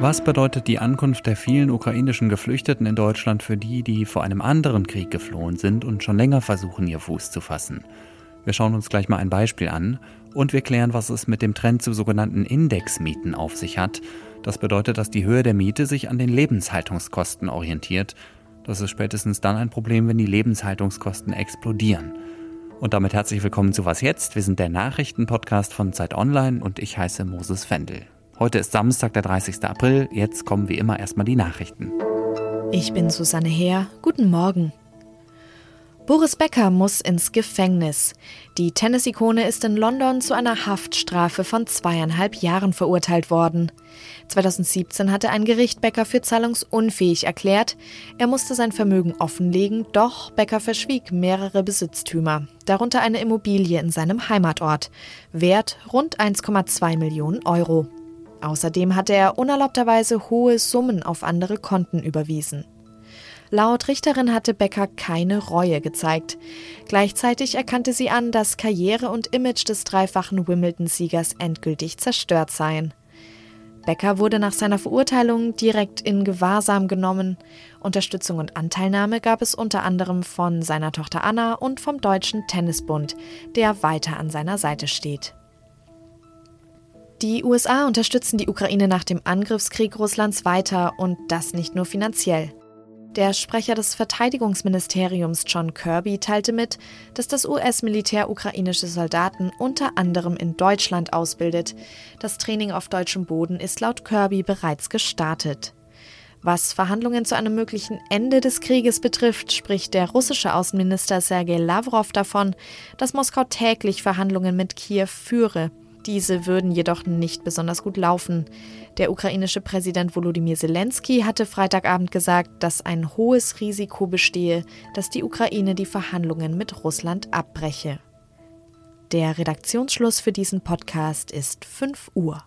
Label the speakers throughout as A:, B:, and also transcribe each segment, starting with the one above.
A: Was bedeutet die Ankunft der vielen ukrainischen Geflüchteten in Deutschland für die, die vor einem anderen Krieg geflohen sind und schon länger versuchen, ihr Fuß zu fassen? Wir schauen uns gleich mal ein Beispiel an und wir klären, was es mit dem Trend zu sogenannten Indexmieten auf sich hat. Das bedeutet, dass die Höhe der Miete sich an den Lebenshaltungskosten orientiert. Das ist spätestens dann ein Problem, wenn die Lebenshaltungskosten explodieren. Und damit herzlich willkommen zu Was jetzt? Wir sind der Nachrichtenpodcast von Zeit Online und ich heiße Moses Fendel. Heute ist Samstag, der 30. April. Jetzt kommen wie immer erstmal die Nachrichten.
B: Ich bin Susanne Heer. Guten Morgen. Boris Becker muss ins Gefängnis. Die Tennis-Ikone ist in London zu einer Haftstrafe von zweieinhalb Jahren verurteilt worden. 2017 hatte ein Gericht Becker für zahlungsunfähig erklärt. Er musste sein Vermögen offenlegen, doch Becker verschwieg mehrere Besitztümer, darunter eine Immobilie in seinem Heimatort, wert rund 1,2 Millionen Euro. Außerdem hatte er unerlaubterweise hohe Summen auf andere Konten überwiesen. Laut Richterin hatte Becker keine Reue gezeigt. Gleichzeitig erkannte sie an, dass Karriere und Image des dreifachen Wimbledon-Siegers endgültig zerstört seien. Becker wurde nach seiner Verurteilung direkt in Gewahrsam genommen. Unterstützung und Anteilnahme gab es unter anderem von seiner Tochter Anna und vom Deutschen Tennisbund, der weiter an seiner Seite steht. Die USA unterstützen die Ukraine nach dem Angriffskrieg Russlands weiter und das nicht nur finanziell. Der Sprecher des Verteidigungsministeriums John Kirby teilte mit, dass das US-Militär ukrainische Soldaten unter anderem in Deutschland ausbildet. Das Training auf deutschem Boden ist laut Kirby bereits gestartet. Was Verhandlungen zu einem möglichen Ende des Krieges betrifft, spricht der russische Außenminister Sergei Lavrov davon, dass Moskau täglich Verhandlungen mit Kiew führe. Diese würden jedoch nicht besonders gut laufen. Der ukrainische Präsident Volodymyr Zelensky hatte Freitagabend gesagt, dass ein hohes Risiko bestehe, dass die Ukraine die Verhandlungen mit Russland abbreche. Der Redaktionsschluss für diesen Podcast ist 5 Uhr.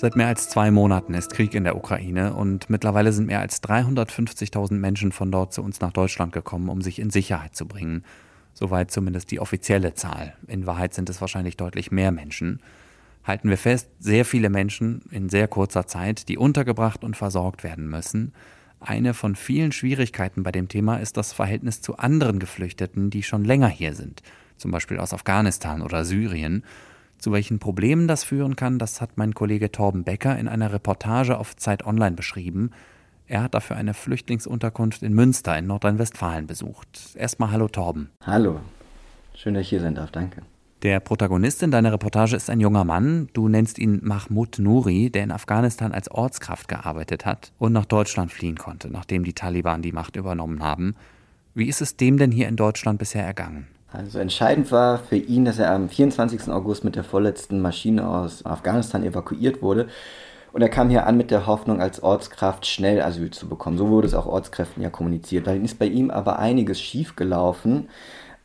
A: Seit mehr als zwei Monaten ist Krieg in der Ukraine und mittlerweile sind mehr als 350.000 Menschen von dort zu uns nach Deutschland gekommen, um sich in Sicherheit zu bringen. Soweit zumindest die offizielle Zahl. In Wahrheit sind es wahrscheinlich deutlich mehr Menschen. Halten wir fest, sehr viele Menschen in sehr kurzer Zeit, die untergebracht und versorgt werden müssen. Eine von vielen Schwierigkeiten bei dem Thema ist das Verhältnis zu anderen Geflüchteten, die schon länger hier sind, zum Beispiel aus Afghanistan oder Syrien zu welchen Problemen das führen kann, das hat mein Kollege Torben Becker in einer Reportage auf Zeit Online beschrieben. Er hat dafür eine Flüchtlingsunterkunft in Münster in Nordrhein-Westfalen besucht. Erstmal hallo Torben.
C: Hallo. Schön, dass ich hier sein darf. Danke.
A: Der Protagonist in deiner Reportage ist ein junger Mann. Du nennst ihn Mahmoud Nouri, der in Afghanistan als Ortskraft gearbeitet hat und nach Deutschland fliehen konnte, nachdem die Taliban die Macht übernommen haben. Wie ist es dem denn hier in Deutschland bisher ergangen?
C: Also entscheidend war für ihn, dass er am 24. August mit der vorletzten Maschine aus Afghanistan evakuiert wurde. Und er kam hier an mit der Hoffnung, als Ortskraft schnell Asyl zu bekommen. So wurde es auch Ortskräften ja kommuniziert. Dann ist bei ihm aber einiges schiefgelaufen.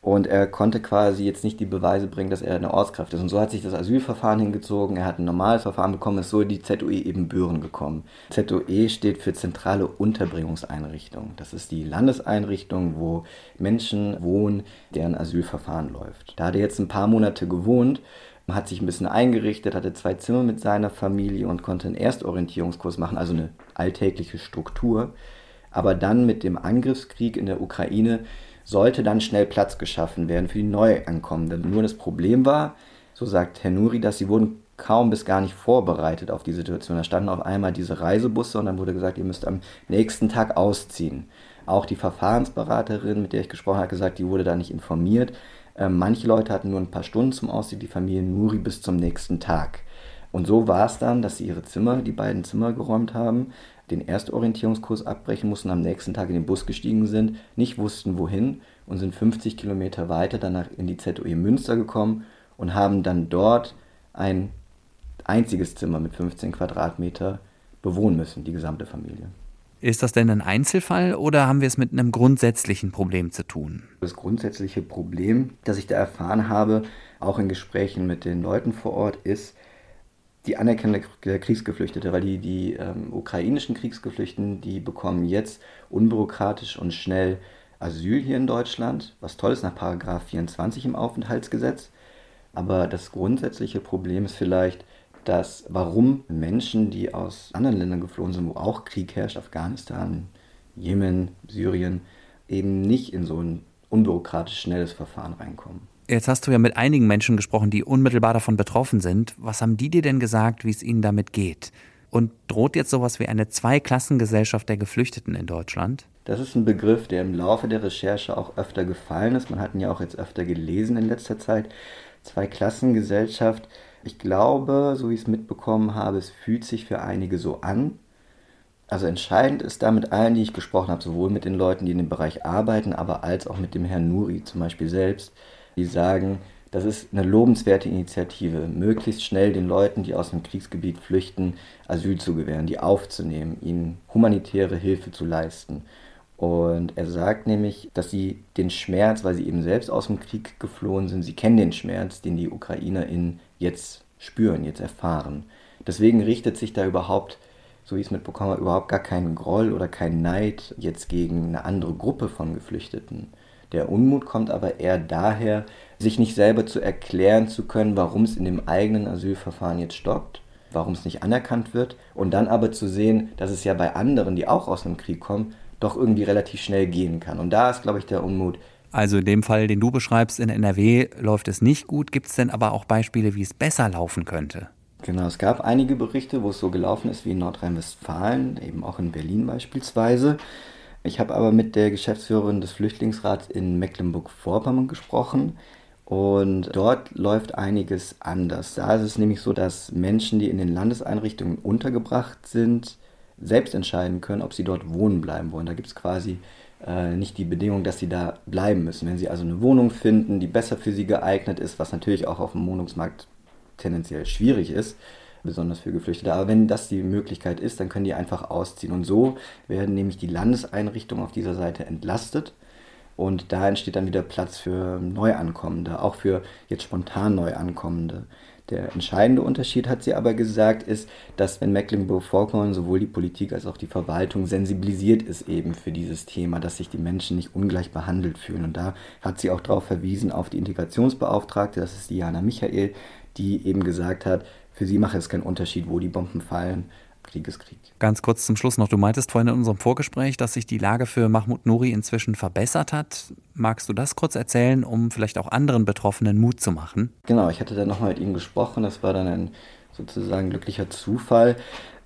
C: Und er konnte quasi jetzt nicht die Beweise bringen, dass er eine Ortskraft ist. Und so hat sich das Asylverfahren hingezogen. Er hat ein normales Verfahren bekommen, ist so in die ZOE eben Büren gekommen. ZOE steht für Zentrale Unterbringungseinrichtung. Das ist die Landeseinrichtung, wo Menschen wohnen, deren Asylverfahren läuft. Da hat er jetzt ein paar Monate gewohnt, hat sich ein bisschen eingerichtet, hatte zwei Zimmer mit seiner Familie und konnte einen Erstorientierungskurs machen, also eine alltägliche Struktur. Aber dann mit dem Angriffskrieg in der Ukraine sollte dann schnell Platz geschaffen werden für die Neuankommenden. Nur das Problem war, so sagt Herr Nuri, dass sie wurden kaum bis gar nicht vorbereitet auf die Situation. Da standen auf einmal diese Reisebusse und dann wurde gesagt, ihr müsst am nächsten Tag ausziehen. Auch die Verfahrensberaterin, mit der ich gesprochen habe, hat gesagt, die wurde da nicht informiert. Ähm, manche Leute hatten nur ein paar Stunden zum Ausziehen, die Familie Nuri bis zum nächsten Tag. Und so war es dann, dass sie ihre Zimmer, die beiden Zimmer geräumt haben, den Erstorientierungskurs abbrechen mussten, am nächsten Tag in den Bus gestiegen sind, nicht wussten wohin und sind 50 Kilometer weiter danach in die ZOE Münster gekommen und haben dann dort ein einziges Zimmer mit 15 Quadratmeter bewohnen müssen, die gesamte Familie.
A: Ist das denn ein Einzelfall oder haben wir es mit einem grundsätzlichen Problem zu tun?
C: Das grundsätzliche Problem, das ich da erfahren habe, auch in Gesprächen mit den Leuten vor Ort, ist, die Anerkennung der Kriegsgeflüchtete, weil die, die ähm, ukrainischen Kriegsgeflüchteten, die bekommen jetzt unbürokratisch und schnell Asyl hier in Deutschland, was toll ist nach Paragraph 24 im Aufenthaltsgesetz. Aber das grundsätzliche Problem ist vielleicht, dass warum Menschen, die aus anderen Ländern geflohen sind, wo auch Krieg herrscht, Afghanistan, Jemen, Syrien, eben nicht in so ein unbürokratisch schnelles Verfahren reinkommen.
A: Jetzt hast du ja mit einigen Menschen gesprochen, die unmittelbar davon betroffen sind. Was haben die dir denn gesagt, wie es ihnen damit geht? Und droht jetzt sowas wie eine Zweiklassengesellschaft der Geflüchteten in Deutschland?
C: Das ist ein Begriff, der im Laufe der Recherche auch öfter gefallen ist. Man hat ihn ja auch jetzt öfter gelesen in letzter Zeit. Zweiklassengesellschaft. Ich glaube, so wie ich es mitbekommen habe, es fühlt sich für einige so an. Also entscheidend ist da mit allen, die ich gesprochen habe, sowohl mit den Leuten, die in dem Bereich arbeiten, aber als auch mit dem Herrn Nuri zum Beispiel selbst, die sagen, das ist eine lobenswerte Initiative, möglichst schnell den Leuten, die aus dem Kriegsgebiet flüchten, Asyl zu gewähren, die aufzunehmen, ihnen humanitäre Hilfe zu leisten. Und er sagt nämlich, dass sie den Schmerz, weil sie eben selbst aus dem Krieg geflohen sind, sie kennen den Schmerz, den die UkrainerInnen jetzt spüren, jetzt erfahren. Deswegen richtet sich da überhaupt, so wie ich es mitbekommen habe, überhaupt gar kein Groll oder kein Neid jetzt gegen eine andere Gruppe von Geflüchteten. Der Unmut kommt aber eher daher, sich nicht selber zu erklären zu können, warum es in dem eigenen Asylverfahren jetzt stockt, warum es nicht anerkannt wird und dann aber zu sehen, dass es ja bei anderen, die auch aus einem Krieg kommen, doch irgendwie relativ schnell gehen kann. Und da ist, glaube ich, der Unmut.
A: Also in dem Fall, den du beschreibst, in NRW läuft es nicht gut. Gibt es denn aber auch Beispiele, wie es besser laufen könnte?
C: Genau, es gab einige Berichte, wo es so gelaufen ist wie in Nordrhein-Westfalen, eben auch in Berlin beispielsweise. Ich habe aber mit der Geschäftsführerin des Flüchtlingsrats in Mecklenburg-Vorpommern gesprochen und dort läuft einiges anders. Da ist es nämlich so, dass Menschen, die in den Landeseinrichtungen untergebracht sind, selbst entscheiden können, ob sie dort wohnen bleiben wollen. Da gibt es quasi äh, nicht die Bedingung, dass sie da bleiben müssen. Wenn sie also eine Wohnung finden, die besser für sie geeignet ist, was natürlich auch auf dem Wohnungsmarkt tendenziell schwierig ist, besonders für Geflüchtete. Aber wenn das die Möglichkeit ist, dann können die einfach ausziehen. Und so werden nämlich die Landeseinrichtungen auf dieser Seite entlastet. Und da entsteht dann wieder Platz für Neuankommende, auch für jetzt spontan Neuankommende. Der entscheidende Unterschied, hat sie aber gesagt, ist, dass wenn Mecklenburg-Vorpommern sowohl die Politik als auch die Verwaltung sensibilisiert ist eben für dieses Thema, dass sich die Menschen nicht ungleich behandelt fühlen. Und da hat sie auch darauf verwiesen, auf die Integrationsbeauftragte, das ist Diana Michael, die eben gesagt hat, für sie mache es keinen Unterschied, wo die Bomben fallen. Krieg ist Krieg.
A: Ganz kurz zum Schluss noch. Du meintest vorhin in unserem Vorgespräch, dass sich die Lage für Mahmoud Nouri inzwischen verbessert hat. Magst du das kurz erzählen, um vielleicht auch anderen Betroffenen Mut zu machen?
C: Genau, ich hatte dann nochmal mit ihm gesprochen. Das war dann ein sozusagen glücklicher Zufall.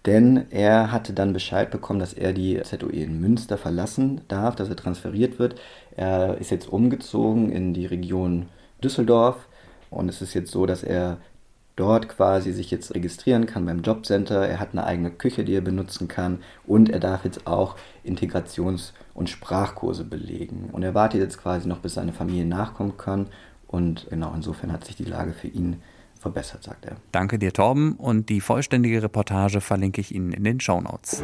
C: Denn er hatte dann Bescheid bekommen, dass er die ZOE in Münster verlassen darf, dass er transferiert wird. Er ist jetzt umgezogen in die Region Düsseldorf und es ist jetzt so, dass er dort quasi sich jetzt registrieren kann beim Jobcenter. Er hat eine eigene Küche, die er benutzen kann und er darf jetzt auch Integrations- und Sprachkurse belegen. Und er wartet jetzt quasi noch, bis seine Familie nachkommen kann. Und genau insofern hat sich die Lage für ihn verbessert, sagt er.
A: Danke dir, Torben. Und die vollständige Reportage verlinke ich Ihnen in den Show Notes.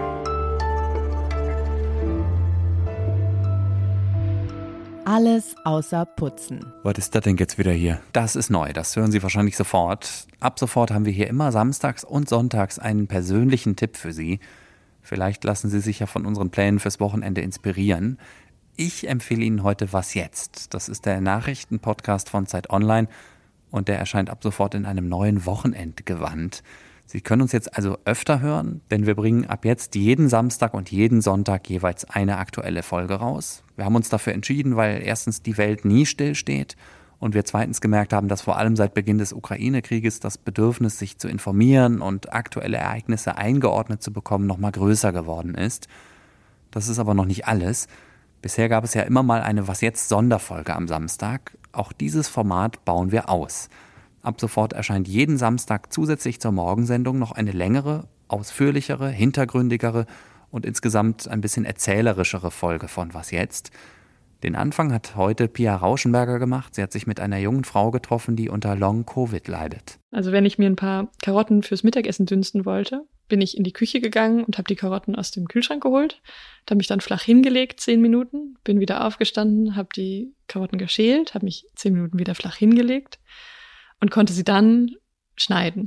B: Alles außer Putzen.
A: Was ist das denn jetzt wieder hier? Das ist neu, das hören Sie wahrscheinlich sofort. Ab sofort haben wir hier immer samstags und sonntags einen persönlichen Tipp für Sie. Vielleicht lassen Sie sich ja von unseren Plänen fürs Wochenende inspirieren. Ich empfehle Ihnen heute Was jetzt? Das ist der Nachrichtenpodcast von Zeit Online und der erscheint ab sofort in einem neuen Wochenendgewand. Sie können uns jetzt also öfter hören, denn wir bringen ab jetzt jeden Samstag und jeden Sonntag jeweils eine aktuelle Folge raus. Wir haben uns dafür entschieden, weil erstens die Welt nie stillsteht und wir zweitens gemerkt haben, dass vor allem seit Beginn des Ukraine-Krieges das Bedürfnis, sich zu informieren und aktuelle Ereignisse eingeordnet zu bekommen, noch mal größer geworden ist. Das ist aber noch nicht alles. Bisher gab es ja immer mal eine Was jetzt Sonderfolge am Samstag. Auch dieses Format bauen wir aus. Ab sofort erscheint jeden Samstag zusätzlich zur Morgensendung noch eine längere, ausführlichere, hintergründigere und insgesamt ein bisschen erzählerischere Folge von Was jetzt? Den Anfang hat heute Pia Rauschenberger gemacht. Sie hat sich mit einer jungen Frau getroffen, die unter Long-Covid leidet.
D: Also wenn ich mir ein paar Karotten fürs Mittagessen dünsten wollte, bin ich in die Küche gegangen und habe die Karotten aus dem Kühlschrank geholt, habe mich dann flach hingelegt, zehn Minuten, bin wieder aufgestanden, habe die Karotten geschält, habe mich zehn Minuten wieder flach hingelegt und konnte sie dann schneiden.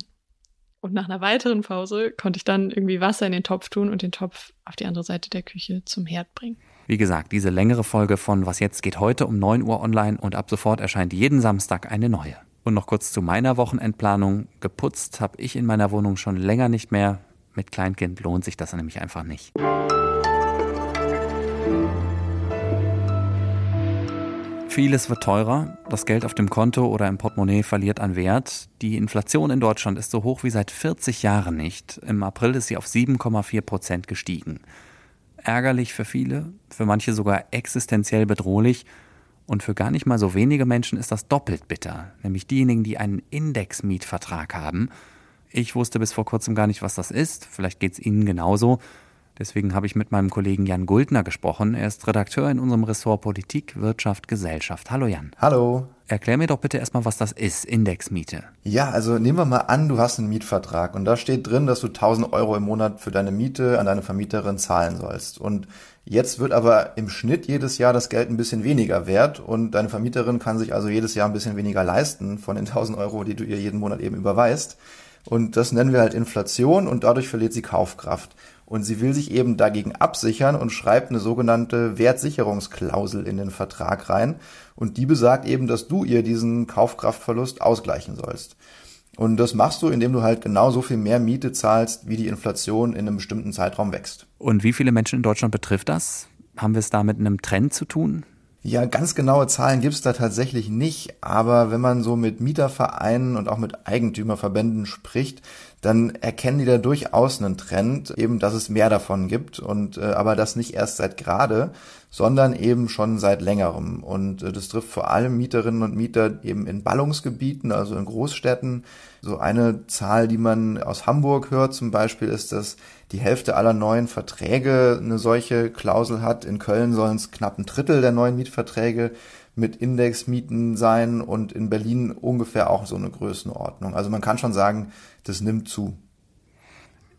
D: Und nach einer weiteren Pause konnte ich dann irgendwie Wasser in den Topf tun und den Topf auf die andere Seite der Küche zum Herd bringen.
A: Wie gesagt, diese längere Folge von Was jetzt geht heute um 9 Uhr online und ab sofort erscheint jeden Samstag eine neue. Und noch kurz zu meiner Wochenendplanung. Geputzt habe ich in meiner Wohnung schon länger nicht mehr. Mit Kleinkind lohnt sich das nämlich einfach nicht. Vieles wird teurer, das Geld auf dem Konto oder im Portemonnaie verliert an Wert. Die Inflation in Deutschland ist so hoch wie seit 40 Jahren nicht. Im April ist sie auf 7,4 Prozent gestiegen. Ärgerlich für viele, für manche sogar existenziell bedrohlich. Und für gar nicht mal so wenige Menschen ist das doppelt bitter, nämlich diejenigen, die einen Indexmietvertrag haben. Ich wusste bis vor kurzem gar nicht, was das ist. Vielleicht geht es Ihnen genauso. Deswegen habe ich mit meinem Kollegen Jan Guldner gesprochen. Er ist Redakteur in unserem Ressort Politik, Wirtschaft, Gesellschaft. Hallo Jan.
E: Hallo.
A: Erklär mir doch bitte erstmal, was das ist, Indexmiete.
E: Ja, also nehmen wir mal an, du hast einen Mietvertrag und da steht drin, dass du 1000 Euro im Monat für deine Miete an deine Vermieterin zahlen sollst. Und jetzt wird aber im Schnitt jedes Jahr das Geld ein bisschen weniger wert und deine Vermieterin kann sich also jedes Jahr ein bisschen weniger leisten von den 1000 Euro, die du ihr jeden Monat eben überweist. Und das nennen wir halt Inflation und dadurch verliert sie Kaufkraft. Und sie will sich eben dagegen absichern und schreibt eine sogenannte Wertsicherungsklausel in den Vertrag rein. Und die besagt eben, dass du ihr diesen Kaufkraftverlust ausgleichen sollst. Und das machst du, indem du halt genauso viel mehr Miete zahlst, wie die Inflation in einem bestimmten Zeitraum wächst.
A: Und wie viele Menschen in Deutschland betrifft das? Haben wir es da mit einem Trend zu tun?
E: Ja, ganz genaue Zahlen gibt's da tatsächlich nicht, aber wenn man so mit Mietervereinen und auch mit Eigentümerverbänden spricht, dann erkennen die da durchaus einen Trend, eben, dass es mehr davon gibt und äh, aber das nicht erst seit gerade, sondern eben schon seit längerem. Und äh, das trifft vor allem Mieterinnen und Mieter eben in Ballungsgebieten, also in Großstädten. So eine Zahl, die man aus Hamburg hört zum Beispiel, ist, dass die Hälfte aller neuen Verträge eine solche Klausel hat. In Köln sollen es knapp ein Drittel der neuen Mietverträge mit Indexmieten sein und in Berlin ungefähr auch so eine Größenordnung. Also man kann schon sagen, das nimmt zu.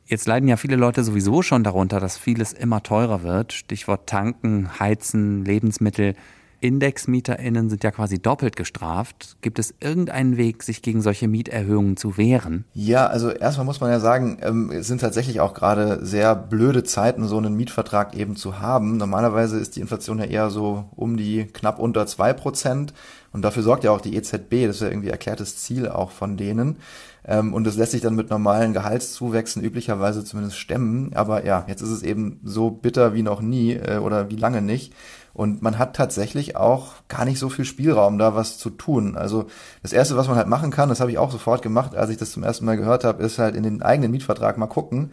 A: Jetzt leiden ja viele Leute sowieso schon darunter, dass vieles immer teurer wird. Stichwort Tanken, Heizen, Lebensmittel. IndexmieterInnen sind ja quasi doppelt gestraft. Gibt es irgendeinen Weg, sich gegen solche Mieterhöhungen zu wehren?
E: Ja, also erstmal muss man ja sagen, ähm, es sind tatsächlich auch gerade sehr blöde Zeiten, so einen Mietvertrag eben zu haben. Normalerweise ist die Inflation ja eher so um die knapp unter zwei Prozent. Und dafür sorgt ja auch die EZB, das ist ja irgendwie erklärtes Ziel auch von denen. Ähm, und das lässt sich dann mit normalen Gehaltszuwächsen üblicherweise zumindest stemmen. Aber ja, jetzt ist es eben so bitter wie noch nie äh, oder wie lange nicht. Und man hat tatsächlich auch gar nicht so viel Spielraum, da was zu tun. Also das Erste, was man halt machen kann, das habe ich auch sofort gemacht, als ich das zum ersten Mal gehört habe, ist halt in den eigenen Mietvertrag mal gucken.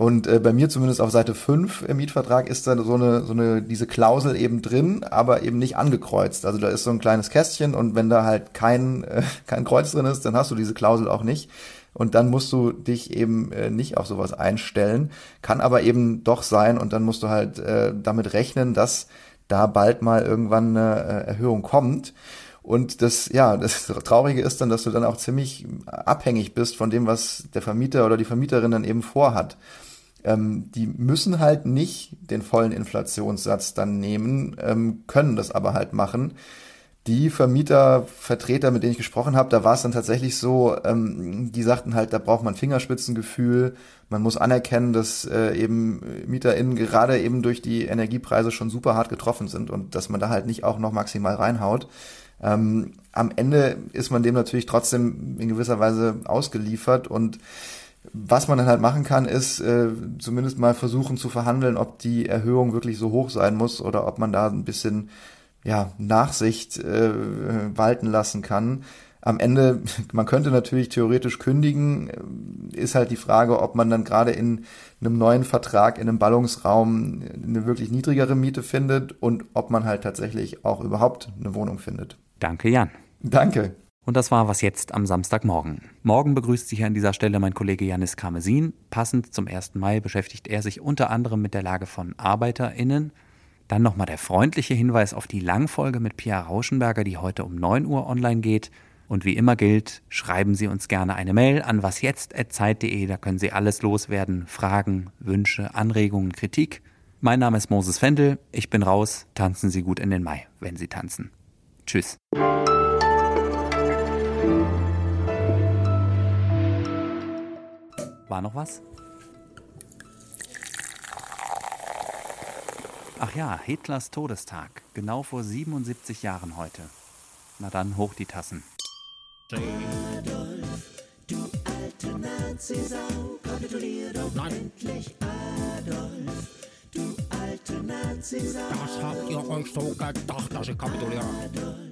E: Und äh, bei mir zumindest auf Seite 5 im Mietvertrag ist da so eine, so eine, diese Klausel eben drin, aber eben nicht angekreuzt. Also da ist so ein kleines Kästchen und wenn da halt kein, äh, kein Kreuz drin ist, dann hast du diese Klausel auch nicht. Und dann musst du dich eben äh, nicht auf sowas einstellen. Kann aber eben doch sein und dann musst du halt äh, damit rechnen, dass da bald mal irgendwann eine äh, Erhöhung kommt. Und das, ja, das Traurige ist dann, dass du dann auch ziemlich abhängig bist von dem, was der Vermieter oder die Vermieterin dann eben vorhat. Ähm, die müssen halt nicht den vollen Inflationssatz dann nehmen, ähm, können das aber halt machen die Vermietervertreter, mit denen ich gesprochen habe, da war es dann tatsächlich so, ähm, die sagten halt, da braucht man Fingerspitzengefühl, man muss anerkennen, dass äh, eben MieterInnen gerade eben durch die Energiepreise schon super hart getroffen sind und dass man da halt nicht auch noch maximal reinhaut. Ähm, am Ende ist man dem natürlich trotzdem in gewisser Weise ausgeliefert und was man dann halt machen kann, ist äh, zumindest mal versuchen zu verhandeln, ob die Erhöhung wirklich so hoch sein muss oder ob man da ein bisschen ja, Nachsicht äh, walten lassen kann. Am Ende, man könnte natürlich theoretisch kündigen, ist halt die Frage, ob man dann gerade in einem neuen Vertrag in einem Ballungsraum eine wirklich niedrigere Miete findet und ob man halt tatsächlich auch überhaupt eine Wohnung findet.
A: Danke, Jan.
E: Danke.
A: Und das war was jetzt am Samstagmorgen. Morgen begrüßt sich an dieser Stelle mein Kollege Janis Karmesin. Passend zum 1. Mai beschäftigt er sich unter anderem mit der Lage von ArbeiterInnen dann nochmal der freundliche Hinweis auf die Langfolge mit Pia Rauschenberger, die heute um 9 Uhr online geht. Und wie immer gilt, schreiben Sie uns gerne eine Mail an wasjetzt.zeit.de, da können Sie alles loswerden, Fragen, Wünsche, Anregungen, Kritik. Mein Name ist Moses Fendel, ich bin raus, tanzen Sie gut in den Mai, wenn Sie tanzen. Tschüss. War noch was? Ach ja, Hitlers Todestag, genau vor 77 Jahren heute. Na dann, hoch die Tassen. Adolf, du alte Nazisau, kapitulier doch Nein. endlich, Adolf, du alte Nazisau.
F: Das habt ihr euch so gedacht, dass ich kapituliere. Adolf,